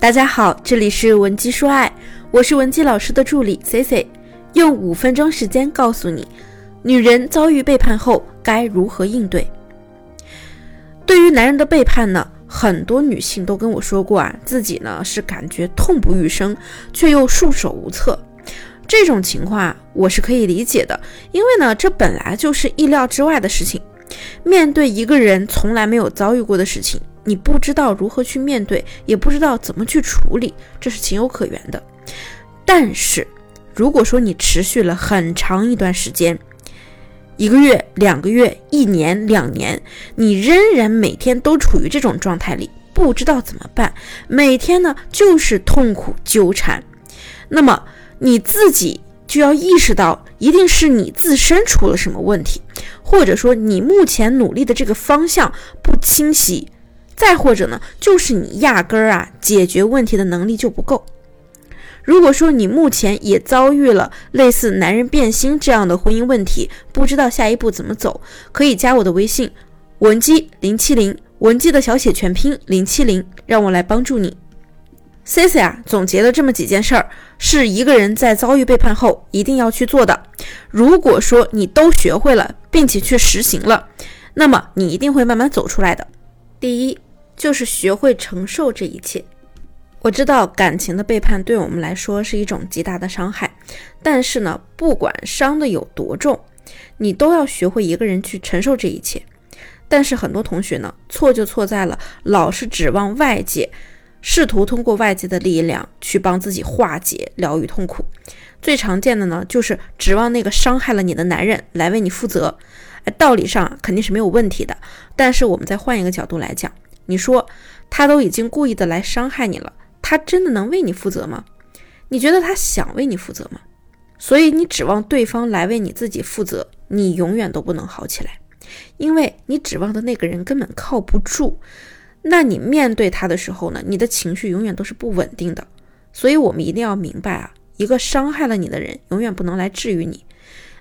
大家好，这里是文姬说爱，我是文姬老师的助理 C C，用五分钟时间告诉你，女人遭遇背叛后该如何应对。对于男人的背叛呢，很多女性都跟我说过啊，自己呢是感觉痛不欲生，却又束手无策。这种情况啊，我是可以理解的，因为呢，这本来就是意料之外的事情。面对一个人从来没有遭遇过的事情。你不知道如何去面对，也不知道怎么去处理，这是情有可原的。但是，如果说你持续了很长一段时间，一个月、两个月、一年、两年，你仍然每天都处于这种状态里，不知道怎么办，每天呢就是痛苦纠缠，那么你自己就要意识到，一定是你自身出了什么问题，或者说你目前努力的这个方向不清晰。再或者呢，就是你压根儿啊解决问题的能力就不够。如果说你目前也遭遇了类似男人变心这样的婚姻问题，不知道下一步怎么走，可以加我的微信文姬零七零，文姬的小写全拼零七零，让我来帮助你。C C 啊，总结了这么几件事儿，是一个人在遭遇背叛后一定要去做的。如果说你都学会了，并且去实行了，那么你一定会慢慢走出来的。第一。就是学会承受这一切。我知道感情的背叛对我们来说是一种极大的伤害，但是呢，不管伤的有多重，你都要学会一个人去承受这一切。但是很多同学呢，错就错在了老是指望外界，试图通过外界的力量去帮自己化解、疗愈痛苦。最常见的呢，就是指望那个伤害了你的男人来为你负责。哎，道理上肯定是没有问题的，但是我们再换一个角度来讲。你说他都已经故意的来伤害你了，他真的能为你负责吗？你觉得他想为你负责吗？所以你指望对方来为你自己负责，你永远都不能好起来，因为你指望的那个人根本靠不住。那你面对他的时候呢，你的情绪永远都是不稳定的。所以我们一定要明白啊，一个伤害了你的人，永远不能来治愈你。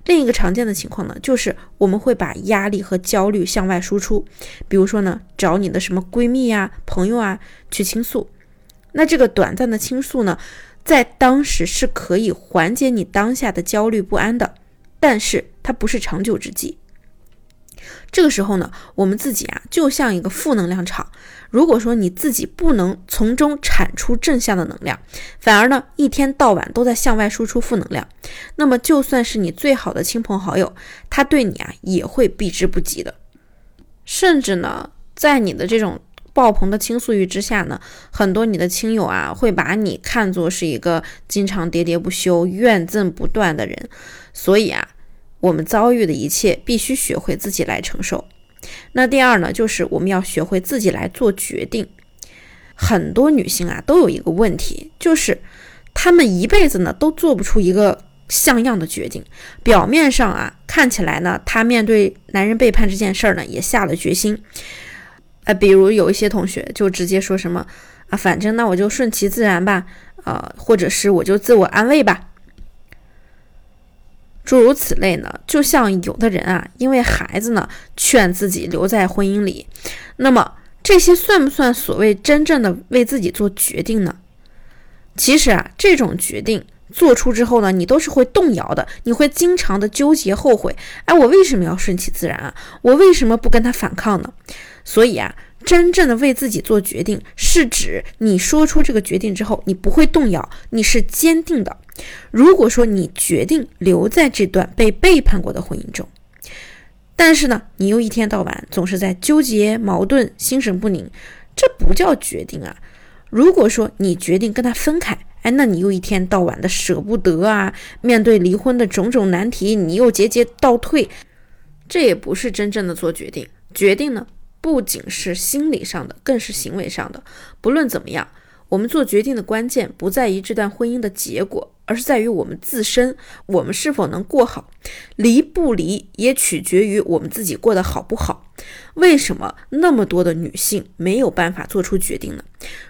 另一个常见的情况呢，就是我们会把压力和焦虑向外输出，比如说呢，找你的什么闺蜜呀、朋友啊去倾诉。那这个短暂的倾诉呢，在当时是可以缓解你当下的焦虑不安的，但是它不是长久之计。这个时候呢，我们自己啊，就像一个负能量场。如果说你自己不能从中产出正向的能量，反而呢一天到晚都在向外输出负能量，那么就算是你最好的亲朋好友，他对你啊也会避之不及的。甚至呢，在你的这种爆棚的倾诉欲之下呢，很多你的亲友啊会把你看作是一个经常喋喋不休、怨憎不断的人。所以啊，我们遭遇的一切必须学会自己来承受。那第二呢，就是我们要学会自己来做决定。很多女性啊，都有一个问题，就是她们一辈子呢都做不出一个像样的决定。表面上啊，看起来呢，她面对男人背叛这件事儿呢，也下了决心。呃，比如有一些同学就直接说什么啊，反正那我就顺其自然吧，呃，或者是我就自我安慰吧。诸如此类呢，就像有的人啊，因为孩子呢劝自己留在婚姻里，那么这些算不算所谓真正的为自己做决定呢？其实啊，这种决定做出之后呢，你都是会动摇的，你会经常的纠结后悔。哎，我为什么要顺其自然啊？我为什么不跟他反抗呢？所以啊。真正的为自己做决定，是指你说出这个决定之后，你不会动摇，你是坚定的。如果说你决定留在这段被背叛过的婚姻中，但是呢，你又一天到晚总是在纠结、矛盾、心神不宁，这不叫决定啊。如果说你决定跟他分开，哎，那你又一天到晚的舍不得啊，面对离婚的种种难题，你又节节倒退，这也不是真正的做决定。决定呢？不仅是心理上的，更是行为上的。不论怎么样，我们做决定的关键不在于这段婚姻的结果，而是在于我们自身，我们是否能过好。离不离也取决于我们自己过得好不好。为什么那么多的女性没有办法做出决定呢？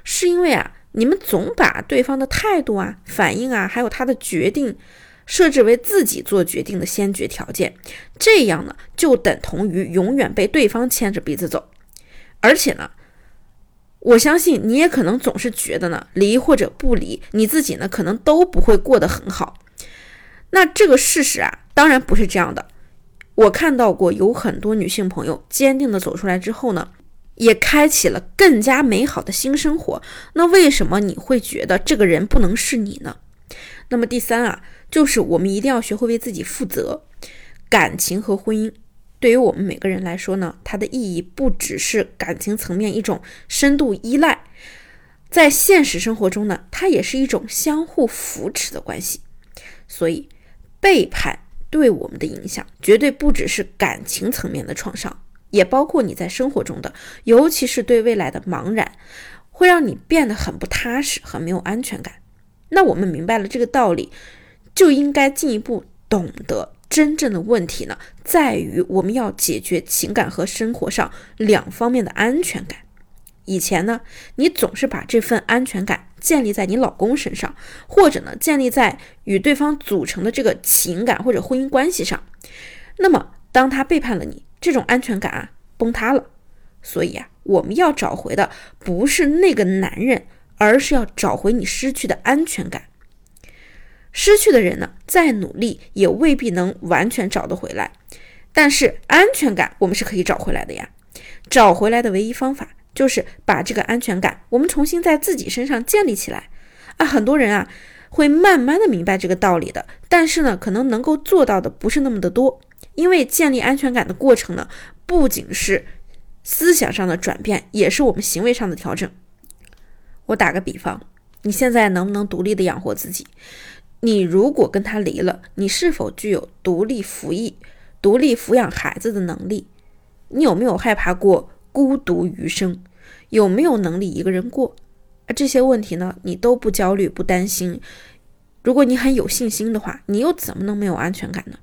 是因为啊，你们总把对方的态度啊、反应啊，还有他的决定。设置为自己做决定的先决条件，这样呢就等同于永远被对方牵着鼻子走。而且呢，我相信你也可能总是觉得呢，离或者不离，你自己呢可能都不会过得很好。那这个事实啊，当然不是这样的。我看到过有很多女性朋友坚定的走出来之后呢，也开启了更加美好的新生活。那为什么你会觉得这个人不能是你呢？那么第三啊，就是我们一定要学会为自己负责。感情和婚姻。对于我们每个人来说呢，它的意义不只是感情层面一种深度依赖，在现实生活中呢，它也是一种相互扶持的关系。所以，背叛对我们的影响绝对不只是感情层面的创伤，也包括你在生活中的，尤其是对未来的茫然，会让你变得很不踏实，很没有安全感。那我们明白了这个道理，就应该进一步懂得。真正的问题呢，在于我们要解决情感和生活上两方面的安全感。以前呢，你总是把这份安全感建立在你老公身上，或者呢，建立在与对方组成的这个情感或者婚姻关系上。那么，当他背叛了你，这种安全感啊崩塌了。所以啊，我们要找回的不是那个男人，而是要找回你失去的安全感。失去的人呢，再努力也未必能完全找得回来，但是安全感我们是可以找回来的呀。找回来的唯一方法就是把这个安全感我们重新在自己身上建立起来啊。很多人啊会慢慢的明白这个道理的，但是呢，可能能够做到的不是那么的多，因为建立安全感的过程呢，不仅是思想上的转变，也是我们行为上的调整。我打个比方，你现在能不能独立的养活自己？你如果跟他离了，你是否具有独立服役、独立抚养孩子的能力？你有没有害怕过孤独余生？有没有能力一个人过？这些问题呢，你都不焦虑、不担心。如果你很有信心的话，你又怎么能没有安全感呢？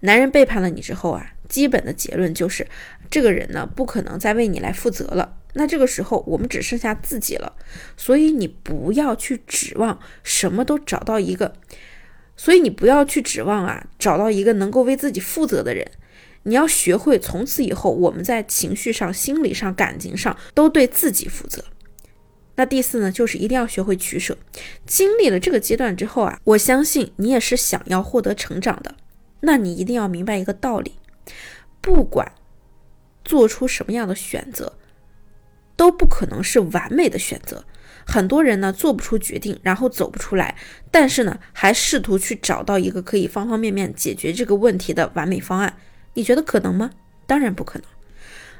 男人背叛了你之后啊，基本的结论就是，这个人呢，不可能再为你来负责了。那这个时候我们只剩下自己了，所以你不要去指望什么都找到一个，所以你不要去指望啊找到一个能够为自己负责的人，你要学会从此以后我们在情绪上、心理上、感情上都对自己负责。那第四呢，就是一定要学会取舍。经历了这个阶段之后啊，我相信你也是想要获得成长的，那你一定要明白一个道理，不管做出什么样的选择。都不可能是完美的选择，很多人呢做不出决定，然后走不出来，但是呢还试图去找到一个可以方方面面解决这个问题的完美方案，你觉得可能吗？当然不可能。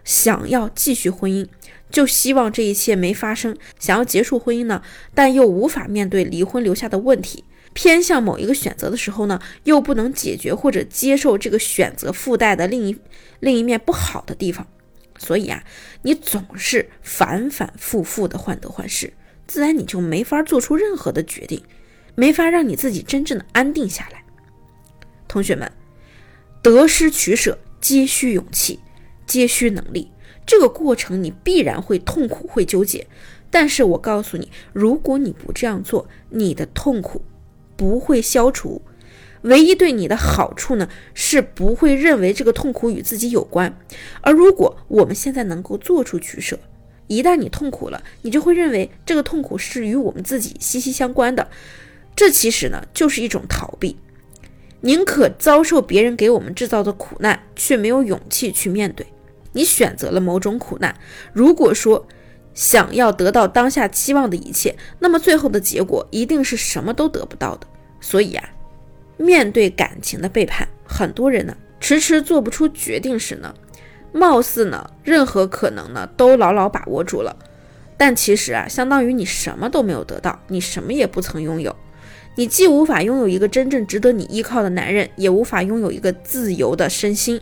想要继续婚姻，就希望这一切没发生；想要结束婚姻呢，但又无法面对离婚留下的问题，偏向某一个选择的时候呢，又不能解决或者接受这个选择附带的另一另一面不好的地方。所以啊，你总是反反复复的患得患失，自然你就没法做出任何的决定，没法让你自己真正的安定下来。同学们，得失取舍皆需勇气，皆需能力。这个过程你必然会痛苦，会纠结。但是我告诉你，如果你不这样做，你的痛苦不会消除。唯一对你的好处呢，是不会认为这个痛苦与自己有关。而如果我们现在能够做出取舍，一旦你痛苦了，你就会认为这个痛苦是与我们自己息息相关的。这其实呢，就是一种逃避，宁可遭受别人给我们制造的苦难，却没有勇气去面对。你选择了某种苦难，如果说想要得到当下期望的一切，那么最后的结果一定是什么都得不到的。所以啊。面对感情的背叛，很多人呢迟迟做不出决定时呢，貌似呢任何可能呢都牢牢把握住了，但其实啊，相当于你什么都没有得到，你什么也不曾拥有，你既无法拥有一个真正值得你依靠的男人，也无法拥有一个自由的身心，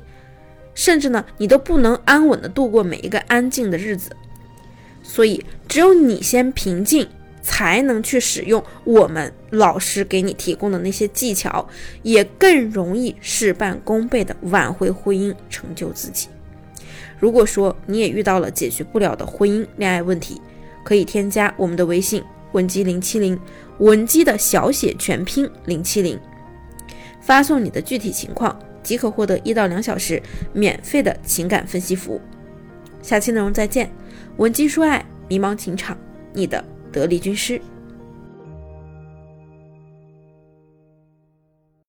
甚至呢你都不能安稳的度过每一个安静的日子，所以只有你先平静。才能去使用我们老师给你提供的那些技巧，也更容易事半功倍的挽回婚姻，成就自己。如果说你也遇到了解决不了的婚姻恋爱问题，可以添加我们的微信文姬零七零，文姬的小写全拼零七零，发送你的具体情况，即可获得一到两小时免费的情感分析服务。下期内容再见，文姬说爱。迷茫情场，你的得力军师。